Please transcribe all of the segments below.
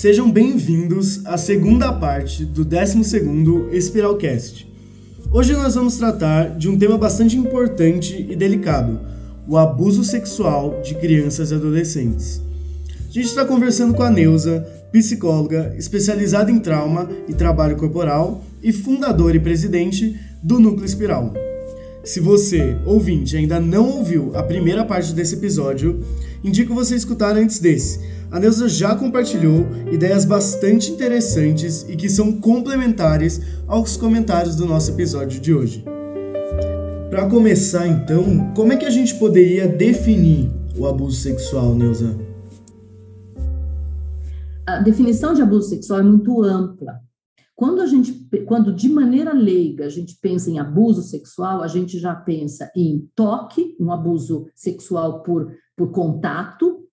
Sejam bem-vindos à segunda parte do 12º Espiralcast. Hoje nós vamos tratar de um tema bastante importante e delicado, o abuso sexual de crianças e adolescentes. A gente está conversando com a Neuza, psicóloga especializada em trauma e trabalho corporal e fundadora e presidente do Núcleo Espiral. Se você, ouvinte, ainda não ouviu a primeira parte desse episódio, indico você escutar antes desse. A Neuza já compartilhou ideias bastante interessantes e que são complementares aos comentários do nosso episódio de hoje. Para começar, então, como é que a gente poderia definir o abuso sexual, Neuza? A definição de abuso sexual é muito ampla. Quando a gente, quando de maneira leiga a gente pensa em abuso sexual, a gente já pensa em toque, um abuso sexual por, por contato,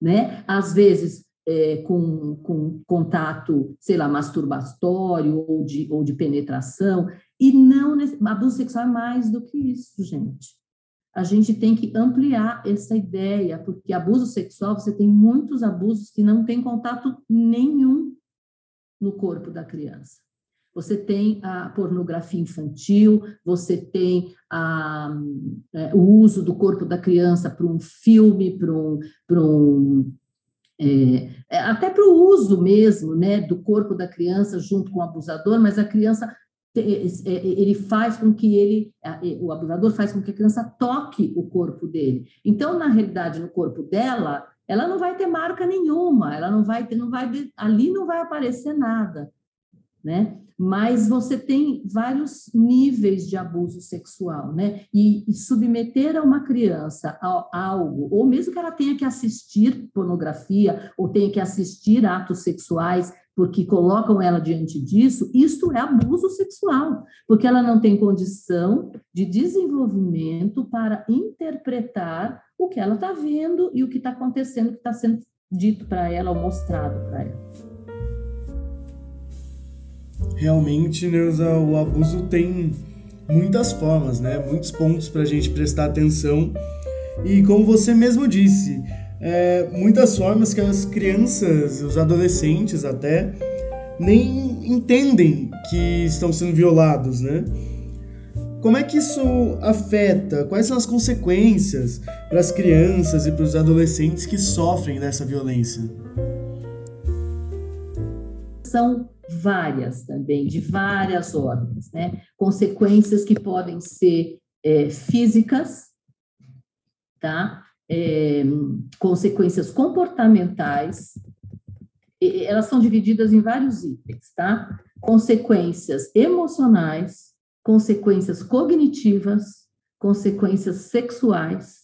né? Às vezes é, com, com contato, sei lá, masturbatório ou de, ou de penetração, e não abuso sexual é mais do que isso, gente. A gente tem que ampliar essa ideia, porque abuso sexual, você tem muitos abusos que não tem contato nenhum no corpo da criança. Você tem a pornografia infantil, você tem a, é, o uso do corpo da criança para um filme, para um, um é, é, até para o uso mesmo, né, do corpo da criança junto com o abusador, mas a criança ele faz com que ele, o abusador faz com que a criança toque o corpo dele. Então, na realidade, no corpo dela, ela não vai ter marca nenhuma, ela não vai ter, não vai ali não vai aparecer nada, né? Mas você tem vários níveis de abuso sexual, né? E, e submeter a uma criança a, a, algo, ou mesmo que ela tenha que assistir pornografia ou tenha que assistir atos sexuais, porque colocam ela diante disso, isto é abuso sexual, porque ela não tem condição de desenvolvimento para interpretar o que ela está vendo e o que está acontecendo, o que está sendo dito para ela ou mostrado para ela. Realmente, Neuza, o abuso tem muitas formas, né? Muitos pontos para a gente prestar atenção. E como você mesmo disse, é, muitas formas que as crianças, os adolescentes até, nem entendem que estão sendo violados, né? Como é que isso afeta? Quais são as consequências para as crianças e para os adolescentes que sofrem dessa violência? São várias também, de várias ordens, né? Consequências que podem ser é, físicas, tá? É, consequências comportamentais, elas são divididas em vários itens, tá? Consequências emocionais, consequências cognitivas, consequências sexuais,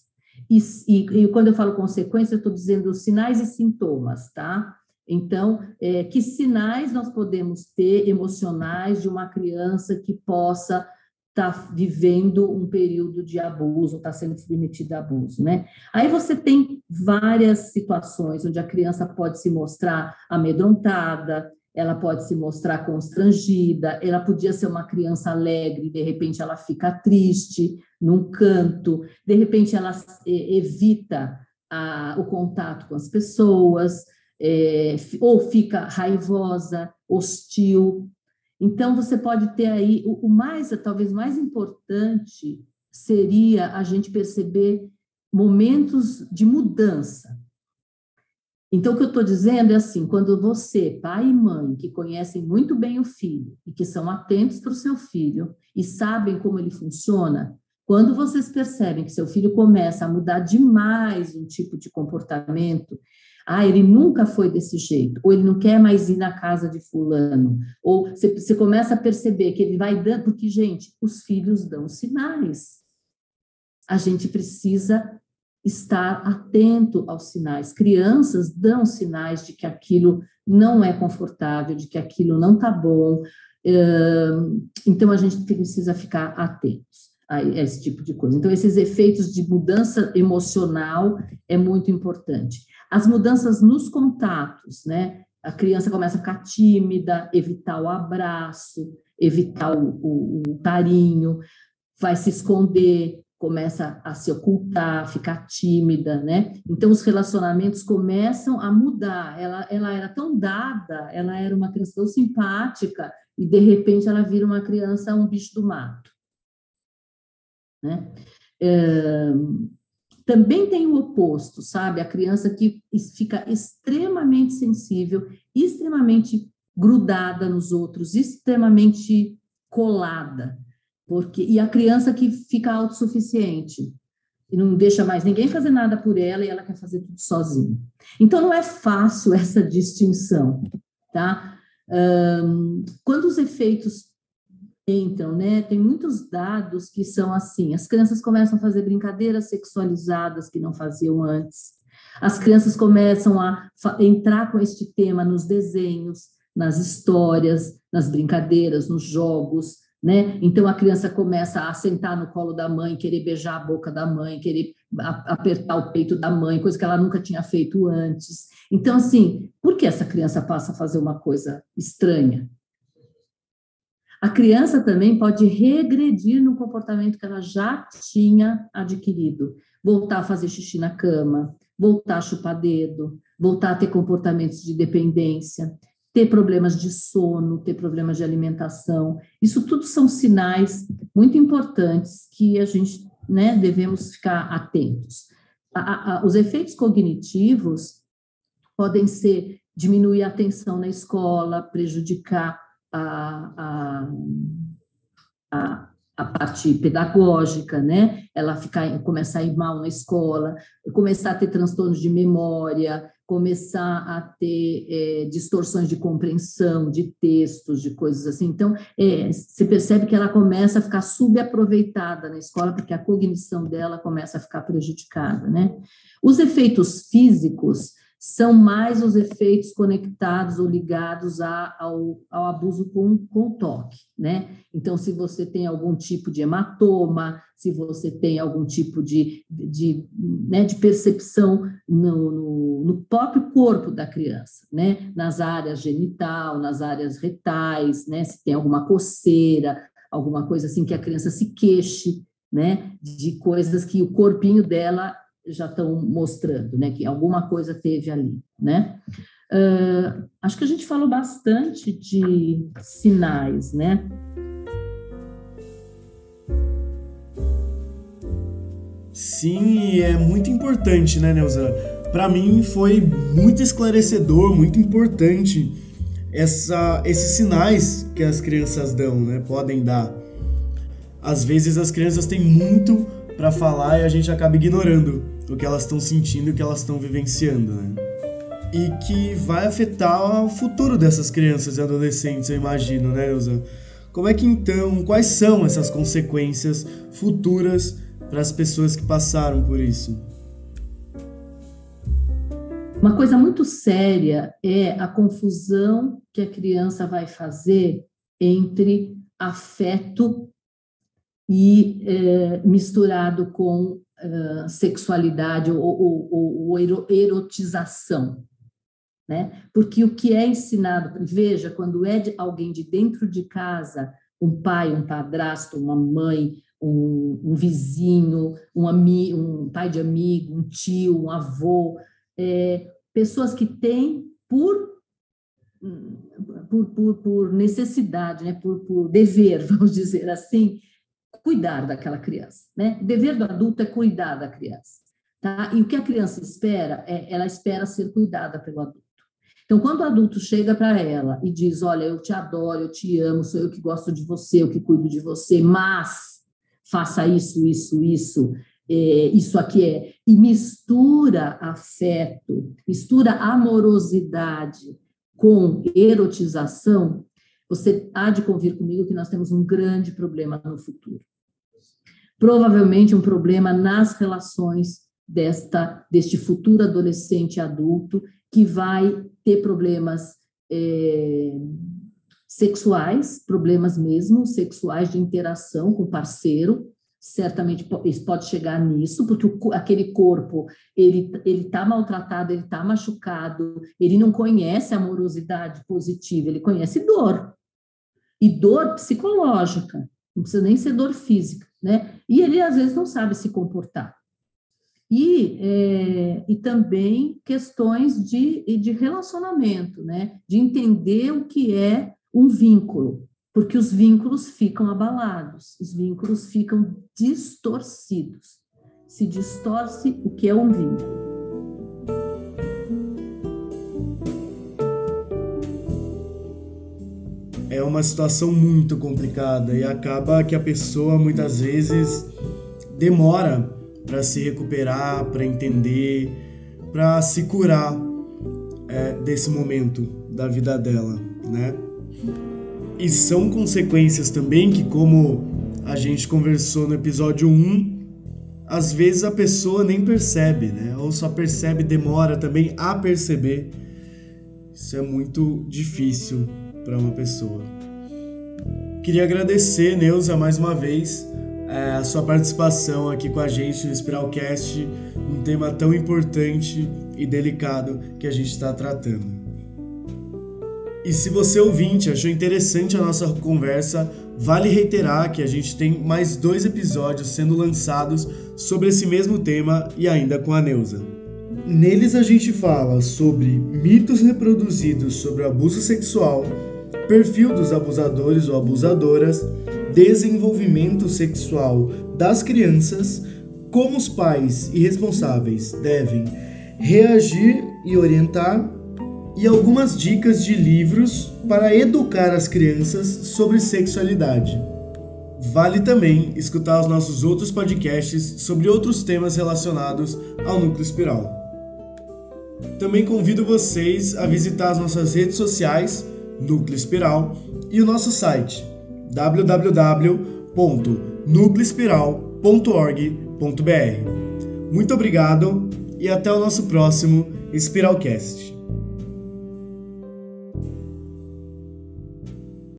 e, e, e quando eu falo consequência, eu estou dizendo sinais e sintomas, tá? Então, é, que sinais nós podemos ter emocionais de uma criança que possa estar tá vivendo um período de abuso, está sendo submetida a abuso, né? Aí você tem várias situações onde a criança pode se mostrar amedrontada, ela pode se mostrar constrangida, ela podia ser uma criança alegre, de repente ela fica triste num canto, de repente ela evita a, o contato com as pessoas, é, ou fica raivosa, hostil. Então, você pode ter aí, o, o mais, talvez mais importante, seria a gente perceber momentos de mudança então, o que eu estou dizendo é assim: quando você, pai e mãe, que conhecem muito bem o filho e que são atentos para o seu filho e sabem como ele funciona, quando vocês percebem que seu filho começa a mudar demais um tipo de comportamento, ah, ele nunca foi desse jeito, ou ele não quer mais ir na casa de fulano, ou você, você começa a perceber que ele vai dando, porque, gente, os filhos dão sinais. A gente precisa estar atento aos sinais. Crianças dão sinais de que aquilo não é confortável, de que aquilo não está bom. Então, a gente precisa ficar atentos a esse tipo de coisa. Então, esses efeitos de mudança emocional é muito importante. As mudanças nos contatos, né? A criança começa a ficar tímida, evitar o abraço, evitar o, o, o carinho, vai se esconder, começa a se ocultar, ficar tímida, né? Então os relacionamentos começam a mudar. Ela, ela era tão dada, ela era uma criança tão simpática e de repente ela vira uma criança um bicho do mato, né? É, também tem o oposto, sabe? A criança que fica extremamente sensível, extremamente grudada nos outros, extremamente colada, porque e a criança que fica autossuficiente e não deixa mais ninguém fazer nada por ela e ela quer fazer tudo sozinha. Então não é fácil essa distinção, tá? Um, quando os efeitos entram, né? Tem muitos dados que são assim: as crianças começam a fazer brincadeiras sexualizadas que não faziam antes. As crianças começam a entrar com este tema nos desenhos, nas histórias, nas brincadeiras, nos jogos, né? Então a criança começa a sentar no colo da mãe, querer beijar a boca da mãe, querer apertar o peito da mãe, coisa que ela nunca tinha feito antes. Então assim, por que essa criança passa a fazer uma coisa estranha? A criança também pode regredir no comportamento que ela já tinha adquirido, voltar a fazer xixi na cama, voltar a chupar dedo, voltar a ter comportamentos de dependência, ter problemas de sono, ter problemas de alimentação. Isso tudo são sinais muito importantes que a gente né, devemos ficar atentos. A, a, os efeitos cognitivos podem ser diminuir a atenção na escola, prejudicar a, a, a, parte pedagógica, né? Ela ficar, começar a ir mal na escola, começar a ter transtornos de memória, começar a ter é, distorções de compreensão de textos, de coisas assim. Então, é, você percebe que ela começa a ficar subaproveitada na escola, porque a cognição dela começa a ficar prejudicada, né? Os efeitos físicos são mais os efeitos conectados ou ligados a, ao, ao, abuso com, com toque, né? Então, se você tem algum tipo de hematoma, se você tem algum tipo de, de, né, de percepção no, no, no, próprio corpo da criança, né? Nas áreas genital, nas áreas retais, né? Se tem alguma coceira, alguma coisa assim que a criança se queixe, né? De coisas que o corpinho dela já estão mostrando, né, que alguma coisa teve ali, né? Uh, acho que a gente falou bastante de sinais, né? Sim, é muito importante, né, Neuza? Para mim foi muito esclarecedor, muito importante essa, esses sinais que as crianças dão, né? Podem dar. Às vezes as crianças têm muito para falar e a gente acaba ignorando o que elas estão sentindo o que elas estão vivenciando, né? E que vai afetar o futuro dessas crianças e adolescentes, eu imagino, né, Elza? Como é que então, quais são essas consequências futuras para as pessoas que passaram por isso? Uma coisa muito séria é a confusão que a criança vai fazer entre afeto e é, misturado com uh, sexualidade ou, ou, ou, erotização. Né? Porque o que é ensinado, veja, quando é de alguém de dentro de casa, um pai, um padrasto, uma mãe, um, um vizinho, um, ami, um pai de amigo, um tio, um avô, é, pessoas que têm por por, por, por, necessidade, né, por, por dever, vamos dizer assim, cuidar daquela criança, né? O dever do adulto é cuidar da criança, tá? E o que a criança espera é, ela espera ser cuidada pelo adulto. Então, quando o adulto chega para ela e diz, olha, eu te adoro, eu te amo, sou eu que gosto de você, eu que cuido de você, mas faça isso, isso, isso, é, isso aqui é, e mistura afeto, mistura amorosidade com erotização, você há de convir comigo que nós temos um grande problema no futuro provavelmente um problema nas relações desta deste futuro adolescente adulto que vai ter problemas é, sexuais, problemas mesmo sexuais de interação com o parceiro, certamente pode chegar nisso, porque o, aquele corpo ele ele está maltratado, ele está machucado, ele não conhece amorosidade positiva, ele conhece dor. E dor psicológica, não precisa nem ser dor física né? E ele às vezes não sabe se comportar. E, é, e também questões de, de relacionamento, né? De entender o que é um vínculo, porque os vínculos ficam abalados, os vínculos ficam distorcidos. Se distorce o que é um vínculo. É uma situação muito complicada e acaba que a pessoa muitas vezes demora para se recuperar, para entender, para se curar é, desse momento da vida dela, né? E são consequências também que, como a gente conversou no episódio 1, às vezes a pessoa nem percebe, né? Ou só percebe, demora também a perceber. Isso é muito difícil para uma pessoa. Queria agradecer, Neuza, mais uma vez, é, a sua participação aqui com a gente no Spiralcast, um tema tão importante e delicado que a gente está tratando. E se você ouvinte achou interessante a nossa conversa, vale reiterar que a gente tem mais dois episódios sendo lançados sobre esse mesmo tema e ainda com a Neuza. Neles a gente fala sobre mitos reproduzidos sobre o abuso sexual perfil dos abusadores ou abusadoras, desenvolvimento sexual das crianças, como os pais e responsáveis devem reagir e orientar, e algumas dicas de livros para educar as crianças sobre sexualidade. Vale também escutar os nossos outros podcasts sobre outros temas relacionados ao núcleo espiral. Também convido vocês a visitar as nossas redes sociais Núcleo Espiral, e o nosso site www.nucleoespiral.org.br. Muito obrigado e até o nosso próximo Espiralcast.